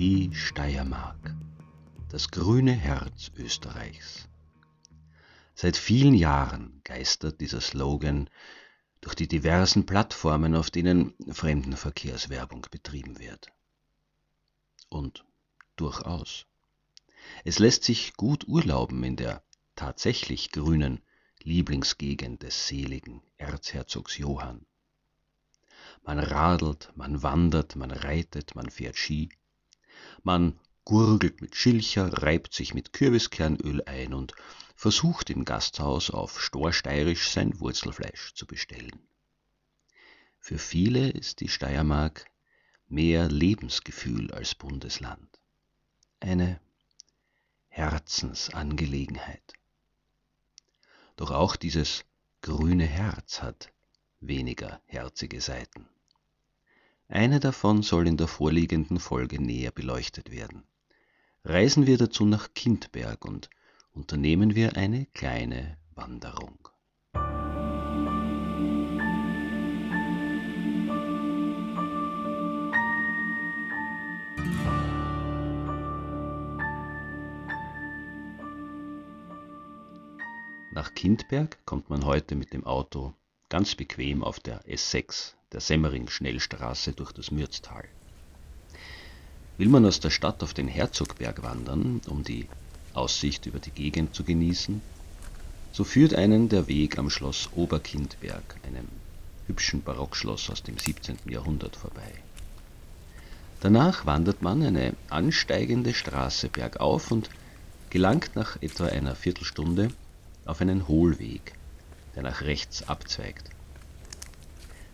Die Steiermark, das grüne Herz Österreichs. Seit vielen Jahren geistert dieser Slogan durch die diversen Plattformen, auf denen Fremdenverkehrswerbung betrieben wird. Und durchaus. Es lässt sich gut urlauben in der tatsächlich grünen Lieblingsgegend des seligen Erzherzogs Johann. Man radelt, man wandert, man reitet, man fährt Ski, man gurgelt mit Schilcher, reibt sich mit Kürbiskernöl ein und versucht im Gasthaus auf Storsteirisch sein Wurzelfleisch zu bestellen. Für viele ist die Steiermark mehr Lebensgefühl als Bundesland. Eine Herzensangelegenheit. Doch auch dieses grüne Herz hat weniger herzige Seiten. Eine davon soll in der vorliegenden Folge näher beleuchtet werden. Reisen wir dazu nach Kindberg und unternehmen wir eine kleine Wanderung. Nach Kindberg kommt man heute mit dem Auto ganz bequem auf der S6 der Semmering-Schnellstraße durch das Mürztal. Will man aus der Stadt auf den Herzogberg wandern, um die Aussicht über die Gegend zu genießen, so führt einen der Weg am Schloss Oberkindberg, einem hübschen Barockschloss aus dem 17. Jahrhundert, vorbei. Danach wandert man eine ansteigende Straße bergauf und gelangt nach etwa einer Viertelstunde auf einen Hohlweg, der nach rechts abzweigt.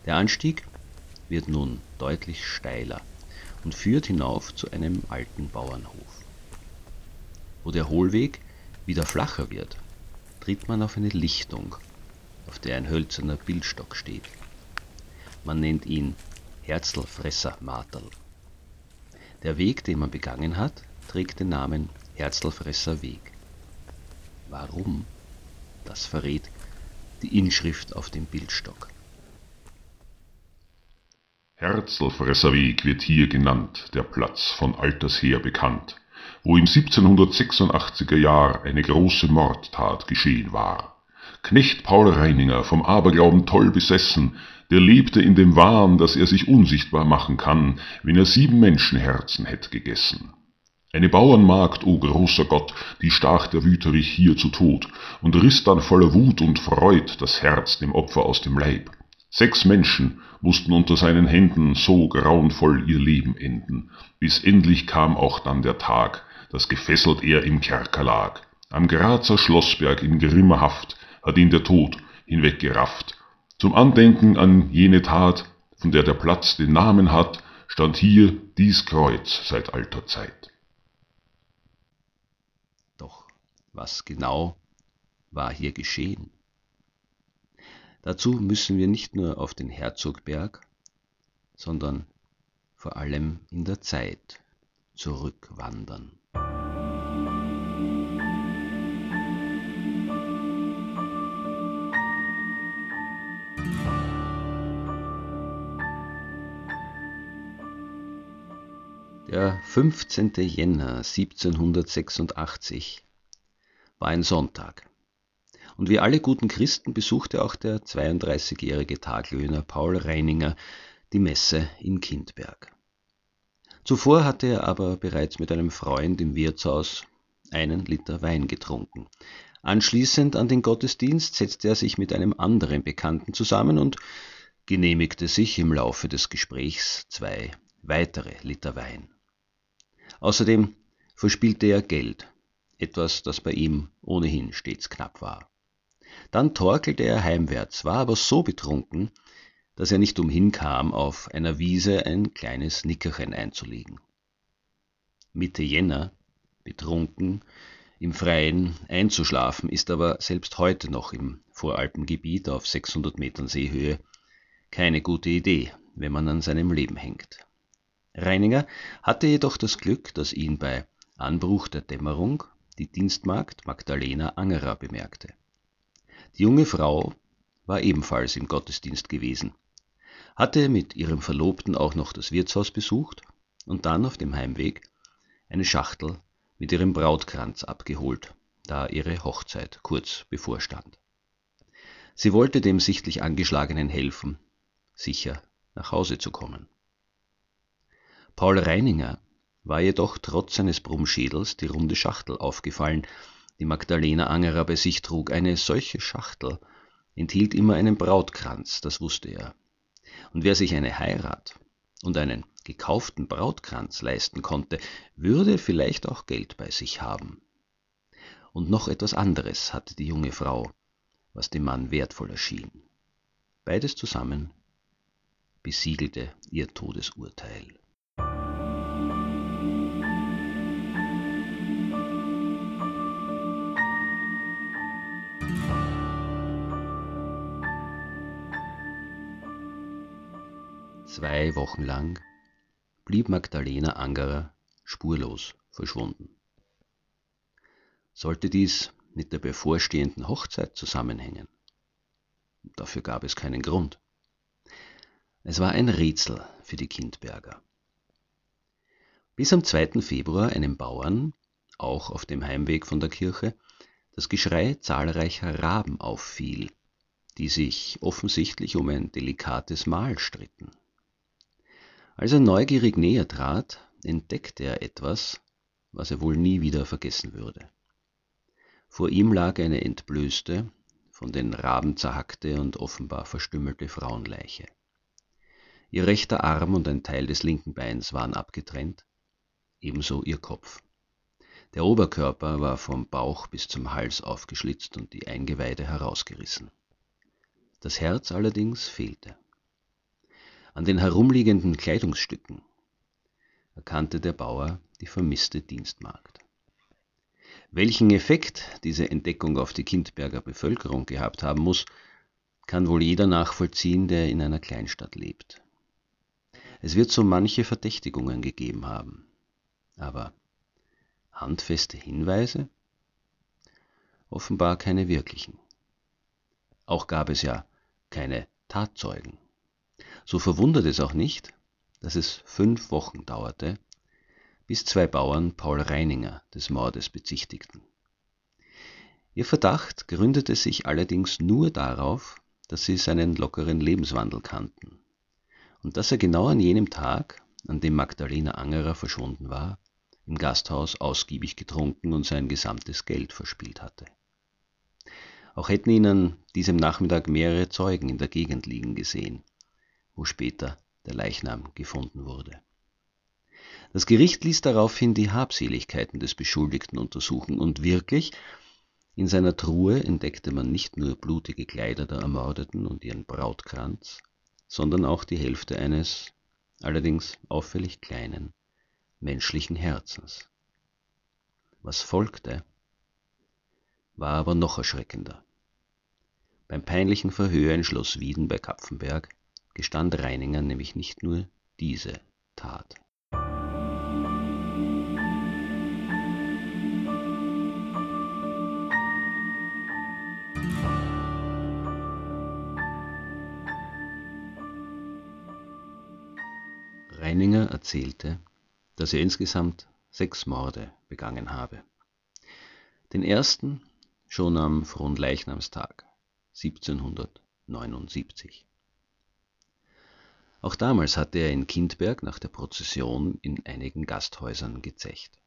Der Anstieg wird nun deutlich steiler und führt hinauf zu einem alten Bauernhof. Wo der Hohlweg wieder flacher wird, tritt man auf eine Lichtung, auf der ein hölzerner Bildstock steht. Man nennt ihn Herzlfresser Marterl. Der Weg, den man begangen hat, trägt den Namen Herzlfresser Weg. Warum? Das verrät die Inschrift auf dem Bildstock. Herzlfresserweg wird hier genannt, der Platz von alters her bekannt, wo im 1786er Jahr eine große Mordtat geschehen war. Knecht Paul Reininger, vom Aberglauben toll besessen, der lebte in dem Wahn, dass er sich unsichtbar machen kann, wenn er sieben Menschenherzen hätt gegessen. Eine Bauernmagd, o großer Gott, die stach der Wüterich hier zu Tod und riss dann voller Wut und Freud das Herz dem Opfer aus dem Leib. Sechs Menschen mussten unter seinen Händen so grauenvoll ihr Leben enden, bis endlich kam auch dann der Tag, dass gefesselt er im Kerker lag. Am Grazer Schlossberg in grimmer Haft hat ihn der Tod hinweggerafft. Zum Andenken an jene Tat, von der der Platz den Namen hat, stand hier dies Kreuz seit alter Zeit. Doch was genau war hier geschehen? Dazu müssen wir nicht nur auf den Herzogberg, sondern vor allem in der Zeit zurückwandern. Der 15. Jänner 1786 war ein Sonntag Und wie alle guten Christen besuchte auch der 32-jährige Taglöhner Paul Reininger die Messe in Kindberg. Zuvor hatte er aber bereits mit einem Freund im Wirtshaus einen Liter Wein getrunken. Anschließend an den Gottesdienst setzte er sich mit einem anderen Bekannten zusammen und genehmigte sich im Laufe des Gesprächs zwei weitere Liter Wein. Außerdem verspielte er Geld, etwas, das bei ihm ohnehin stets knapp war. Dann torkelte er heimwärts, war aber so betrunken, dass er nicht umhin kam, auf einer Wiese ein kleines Nickerchen einzulegen. Mitte Jänner, betrunken, im Freien einzuschlafen, ist aber selbst heute noch im Voralpengebiet auf 600 Metern Seehöhe keine gute Idee, wenn man an seinem Leben hängt. Reininger hatte jedoch das Glück, dass ihn bei Anbruch der Dämmerung die Dienstmagd Magdalena Angerer bemerkte. Die junge Frau war ebenfalls im Gottesdienst gewesen, hatte mit ihrem Verlobten auch noch das Wirtshaus besucht und dann auf dem Heimweg eine Schachtel mit ihrem Brautkranz abgeholt, da ihre Hochzeit kurz bevorstand. Sie wollte dem sichtlich Angeschlagenen helfen, sicher nach Hause zu kommen. Paul Reininger war jedoch trotz seines Brummschädels die runde Schachtel aufgefallen, die Magdalena Angerer bei sich trug. Eine solche Schachtel enthielt immer einen Brautkranz, das wusste er. Und wer sich eine Heirat und einen gekauften Brautkranz leisten konnte, würde vielleicht auch Geld bei sich haben. Und noch etwas anderes hatte die junge Frau, was dem Mann wertvoll erschien. Beides zusammen besiegelte ihr Todesurteil. Zwei Wochen lang blieb Magdalena Angerer spurlos verschwunden. Sollte dies mit der bevorstehenden Hochzeit zusammenhängen? Dafür gab es keinen Grund. Es war ein Rätsel für die Kindberger. Bis am 2. Februar einem Bauern, auch auf dem Heimweg von der Kirche, das Geschrei zahlreicher Raben auffiel, die sich offensichtlich um ein delikates Mahl stritten. Als er neugierig näher trat, entdeckte er etwas, was er wohl nie wieder vergessen würde. Vor ihm lag eine entblößte, von den Raben zerhackte und offenbar verstümmelte Frauenleiche. Ihr rechter Arm und ein Teil des linken Beins waren abgetrennt, ebenso ihr Kopf. Der Oberkörper war vom Bauch bis zum Hals aufgeschlitzt und die Eingeweide herausgerissen. Das Herz allerdings fehlte. An den herumliegenden Kleidungsstücken erkannte der Bauer die vermisste Dienstmagd. Welchen Effekt diese Entdeckung auf die Kindberger Bevölkerung gehabt haben muss, kann wohl jeder nachvollziehen, der in einer Kleinstadt lebt. Es wird so manche Verdächtigungen gegeben haben. Aber handfeste Hinweise? Offenbar keine wirklichen. Auch gab es ja keine Tatzeugen. So verwundert es auch nicht, dass es fünf Wochen dauerte, bis zwei Bauern Paul Reininger des Mordes bezichtigten. Ihr Verdacht gründete sich allerdings nur darauf, dass sie seinen lockeren Lebenswandel kannten und dass er genau an jenem Tag, an dem Magdalena Angerer verschwunden war, im Gasthaus ausgiebig getrunken und sein gesamtes Geld verspielt hatte. Auch hätten ihn an diesem Nachmittag mehrere Zeugen in der Gegend liegen gesehen, wo später der Leichnam gefunden wurde. Das Gericht ließ daraufhin die Habseligkeiten des Beschuldigten untersuchen und wirklich, in seiner Truhe entdeckte man nicht nur blutige Kleider der Ermordeten und ihren Brautkranz, sondern auch die Hälfte eines, allerdings auffällig kleinen, menschlichen Herzens. Was folgte, war aber noch erschreckender. Beim peinlichen Verhör in Schloss Wieden bei Kapfenberg gestand Reininger nämlich nicht nur diese Tat. Reininger erzählte, dass er insgesamt sechs Morde begangen habe. Den ersten schon am Fronleichnamstag 1779. Auch damals hatte er in Kindberg nach der Prozession in einigen Gasthäusern gezecht.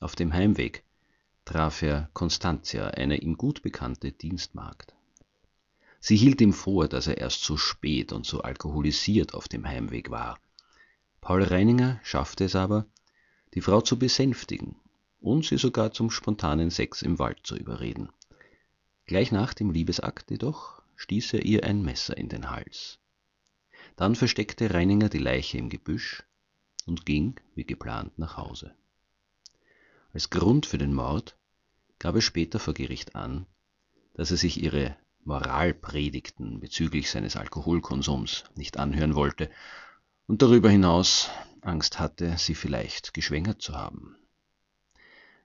Auf dem Heimweg traf er Constantia, eine ihm gut bekannte Dienstmagd. Sie hielt ihm vor, dass er erst so spät und so alkoholisiert auf dem Heimweg war. Paul Reininger schaffte es aber, die Frau zu besänftigen und sie sogar zum spontanen Sex im Wald zu überreden. Gleich nach dem Liebesakt jedoch stieß er ihr ein Messer in den Hals. Dann versteckte Reininger die Leiche im Gebüsch und ging, wie geplant, nach Hause. Als Grund für den Mord gab er später vor Gericht an, dass er sich ihre Moralpredigten bezüglich seines Alkoholkonsums nicht anhören wollte und darüber hinaus Angst hatte, sie vielleicht geschwängert zu haben.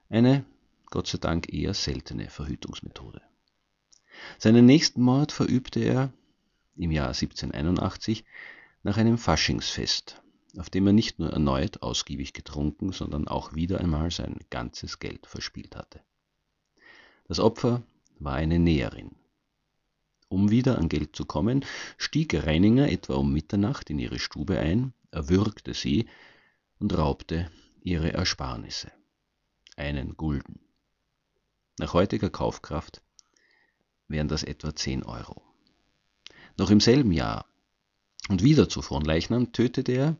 Eine, Gott sei Dank, eher seltene Verhütungsmethode. Seinen nächsten Mord verübte er im Jahr 1781 nach einem Faschingsfest, auf dem er nicht nur erneut ausgiebig getrunken, sondern auch wieder einmal sein ganzes Geld verspielt hatte. Das Opfer war eine Näherin. Um wieder an Geld zu kommen, stieg Reininger etwa um Mitternacht in ihre Stube ein, erwürgte sie und raubte ihre Ersparnisse einen Gulden. Nach heutiger Kaufkraft wären das etwa 10 Euro. Noch im selben Jahr und wieder zu Fronleichnam tötete er,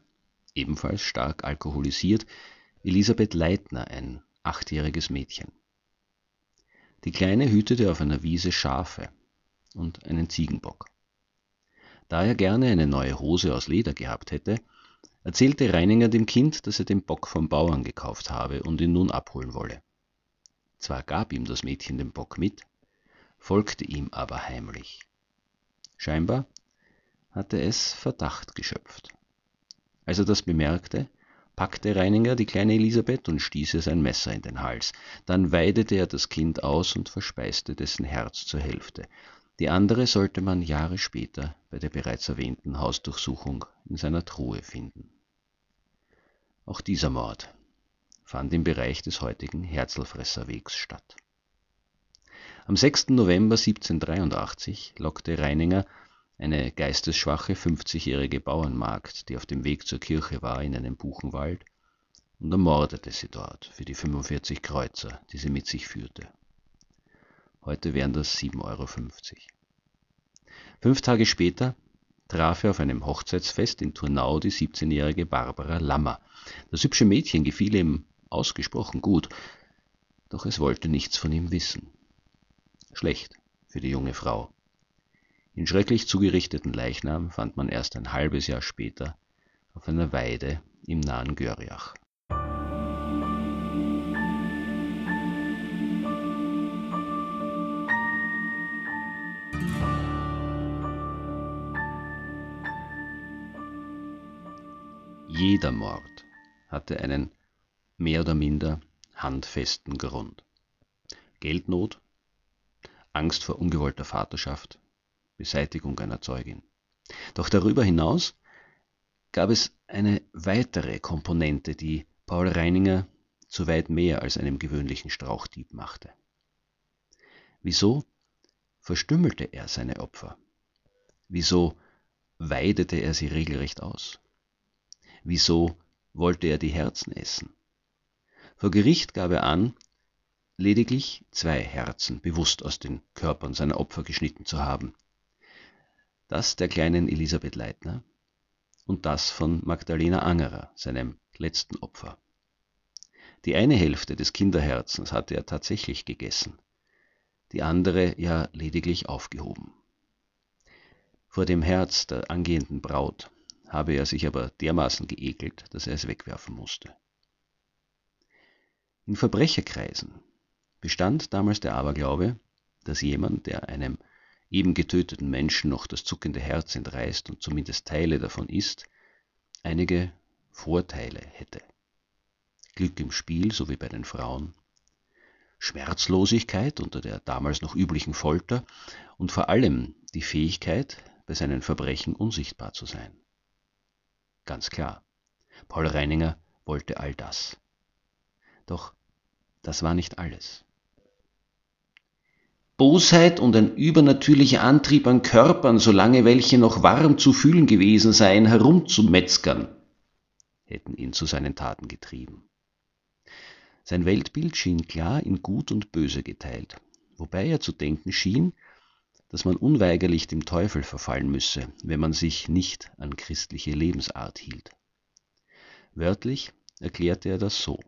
ebenfalls stark alkoholisiert, Elisabeth Leitner, ein achtjähriges Mädchen. Die Kleine hütete auf einer Wiese Schafe und einen Ziegenbock. Da er gerne eine neue Hose aus Leder gehabt hätte, erzählte Reininger dem Kind, dass er den Bock vom Bauern gekauft habe und ihn nun abholen wolle. Zwar gab ihm das Mädchen den Bock mit, folgte ihm aber heimlich. Scheinbar hatte es Verdacht geschöpft. Als er das bemerkte, packte Reininger die kleine Elisabeth und stieß ihr sein Messer in den Hals. Dann weidete er das Kind aus und verspeiste dessen Herz zur Hälfte. Die andere sollte man Jahre später bei der bereits erwähnten Hausdurchsuchung in seiner Truhe finden. Auch dieser Mord fand im Bereich des heutigen Herzlfresserwegs statt. Am 6. November 1783 lockte Reininger eine geistesschwache 50-jährige Bauernmagd, die auf dem Weg zur Kirche war, in einen Buchenwald und ermordete sie dort für die 45 Kreuzer, die sie mit sich führte. Heute wären das 7,50 Euro. Fünf Tage später traf er auf einem Hochzeitsfest in Turnau die 17-jährige Barbara Lammer. Das hübsche Mädchen gefiel ihm ausgesprochen gut, doch es wollte nichts von ihm wissen. Schlecht für die junge Frau. Den schrecklich zugerichteten Leichnam fand man erst ein halbes Jahr später auf einer Weide im nahen Görjach. Jeder Mord hatte einen mehr oder minder handfesten Grund. Geldnot, Angst vor ungewollter Vaterschaft, Beseitigung einer Zeugin. Doch darüber hinaus gab es eine weitere Komponente, die Paul Reininger zu weit mehr als einem gewöhnlichen Strauchdieb machte. Wieso verstümmelte er seine Opfer? Wieso weidete er sie regelrecht aus? Wieso wollte er die Herzen essen? Vor Gericht gab er an, lediglich zwei Herzen bewusst aus den Körpern seiner Opfer geschnitten zu haben. Das der kleinen Elisabeth Leitner und das von Magdalena Angerer, seinem letzten Opfer. Die eine Hälfte des Kinderherzens hatte er tatsächlich gegessen, die andere ja lediglich aufgehoben. Vor dem Herz der angehenden Braut habe er sich aber dermaßen geekelt, dass er es wegwerfen musste. In Verbrecherkreisen bestand damals der Aberglaube, dass jemand, der einem eben getöteten Menschen noch das zuckende Herz entreißt und zumindest Teile davon isst, einige Vorteile hätte. Glück im Spiel, so wie bei den Frauen, Schmerzlosigkeit unter der damals noch üblichen Folter und vor allem die Fähigkeit, bei seinen Verbrechen unsichtbar zu sein. Ganz klar. Paul Reininger wollte all das. Doch das war nicht alles. Bosheit und ein übernatürlicher Antrieb an Körpern, solange welche noch warm zu fühlen gewesen seien, herumzumetzgern, hätten ihn zu seinen Taten getrieben. Sein Weltbild schien klar in Gut und Böse geteilt, wobei er zu denken schien, dass man unweigerlich dem Teufel verfallen müsse, wenn man sich nicht an christliche Lebensart hielt. Wörtlich erklärte er das so.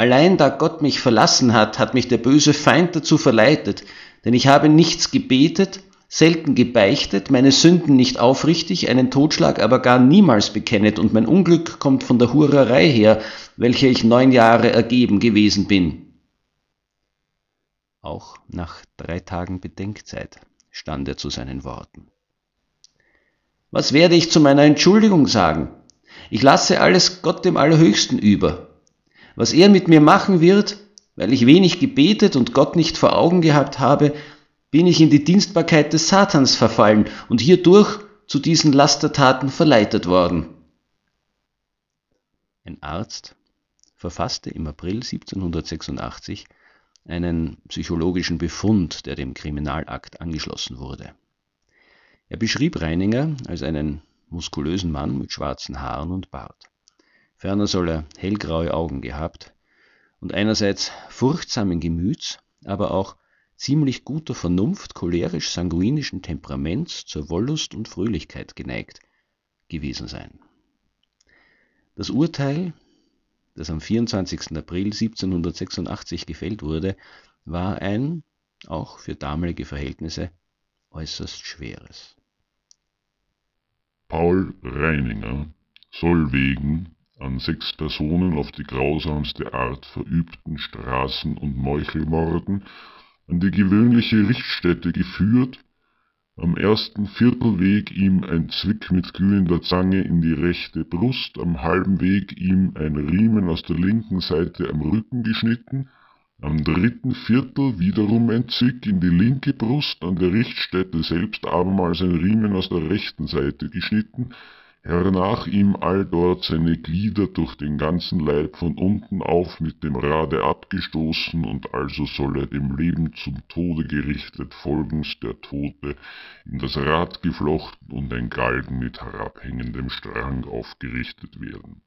Allein da Gott mich verlassen hat, hat mich der böse Feind dazu verleitet, denn ich habe nichts gebetet, selten gebeichtet, meine Sünden nicht aufrichtig, einen Totschlag aber gar niemals bekennet, und mein Unglück kommt von der Hurerei her, welcher ich neun Jahre ergeben gewesen bin. Auch nach drei Tagen Bedenkzeit stand er zu seinen Worten. Was werde ich zu meiner Entschuldigung sagen? Ich lasse alles Gott dem Allerhöchsten über. Was er mit mir machen wird, weil ich wenig gebetet und Gott nicht vor Augen gehabt habe, bin ich in die Dienstbarkeit des Satans verfallen und hierdurch zu diesen Lastertaten verleitet worden. Ein Arzt verfasste im April 1786 einen psychologischen Befund, der dem Kriminalakt angeschlossen wurde. Er beschrieb Reininger als einen muskulösen Mann mit schwarzen Haaren und Bart. Ferner soll er hellgraue Augen gehabt und einerseits furchtsamen Gemüts, aber auch ziemlich guter Vernunft, cholerisch-sanguinischen Temperaments zur Wollust und Fröhlichkeit geneigt gewesen sein. Das Urteil, das am 24. April 1786 gefällt wurde, war ein, auch für damalige Verhältnisse, äußerst schweres. Paul Reininger soll wegen an sechs Personen auf die grausamste Art verübten Straßen- und Meuchelmorden an die gewöhnliche Richtstätte geführt, am ersten Viertelweg ihm ein Zwick mit glühender Zange in die rechte Brust, am halben Weg ihm ein Riemen aus der linken Seite am Rücken geschnitten, am dritten Viertel wiederum ein Zwick in die linke Brust, an der Richtstätte selbst abermals ein Riemen aus der rechten Seite geschnitten, hernach ihm alldort seine Glieder durch den ganzen Leib von unten auf mit dem Rade abgestoßen, und also soll er dem Leben zum Tode gerichtet folgens der Tote in das Rad geflochten und ein Galgen mit herabhängendem Strang aufgerichtet werden.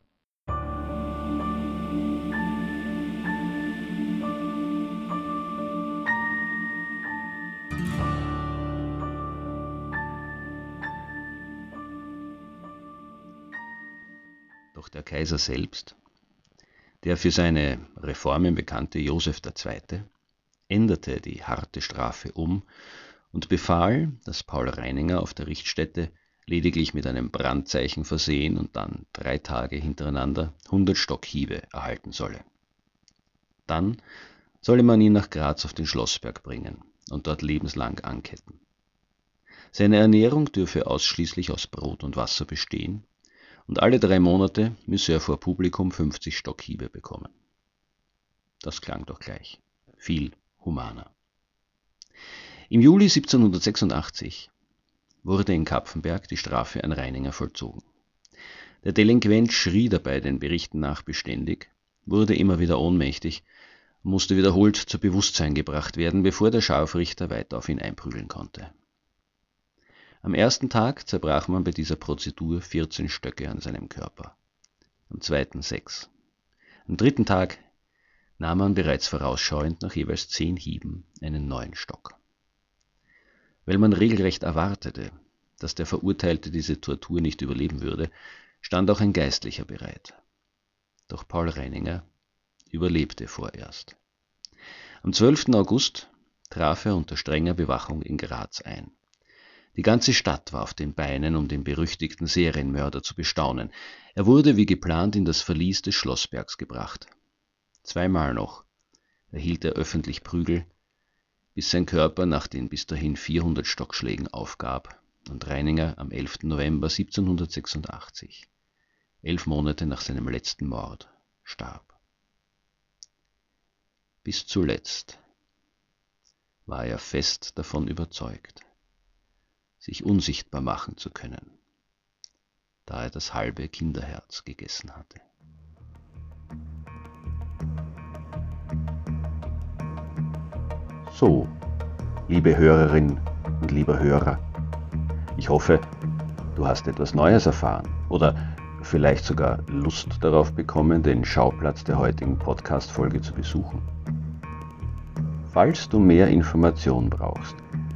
Kaiser selbst, der für seine Reformen bekannte Joseph II., änderte die harte Strafe um und befahl, dass Paul Reininger auf der Richtstätte lediglich mit einem Brandzeichen versehen und dann drei Tage hintereinander 100 Stockhiebe erhalten solle. Dann solle man ihn nach Graz auf den Schlossberg bringen und dort lebenslang anketten. Seine Ernährung dürfe ausschließlich aus Brot und Wasser bestehen und alle drei Monate müsse er vor Publikum 50 Stockhiebe bekommen. Das klang doch gleich. Viel humaner. Im Juli 1786 wurde in Kapfenberg die Strafe an Reininger vollzogen. Der Delinquent schrie dabei den Berichten nach beständig, wurde immer wieder ohnmächtig musste wiederholt zu Bewusstsein gebracht werden, bevor der Scharfrichter weiter auf ihn einprügeln konnte. Am ersten Tag zerbrach man bei dieser Prozedur 14 Stöcke an seinem Körper, am zweiten sechs. Am dritten Tag nahm man bereits vorausschauend nach jeweils zehn Hieben einen neuen Stock. Weil man regelrecht erwartete, dass der Verurteilte diese Tortur nicht überleben würde, stand auch ein Geistlicher bereit. Doch Paul Reininger überlebte vorerst. Am 12. August traf er unter strenger Bewachung in Graz ein. Die ganze Stadt war auf den Beinen, um den berüchtigten Serienmörder zu bestaunen. Er wurde wie geplant in das Verlies des Schlossbergs gebracht. Zweimal noch erhielt er öffentlich Prügel, bis sein Körper nach den bis dahin 400 Stockschlägen aufgab und Reininger am 11. November 1786, elf Monate nach seinem letzten Mord, starb. Bis zuletzt war er fest davon überzeugt, sich unsichtbar machen zu können, da er das halbe Kinderherz gegessen hatte. So, liebe Hörerin und lieber Hörer. Ich hoffe, du hast etwas Neues erfahren oder vielleicht sogar Lust darauf bekommen, den Schauplatz der heutigen Podcast-Folge zu besuchen. Falls du mehr Informationen brauchst,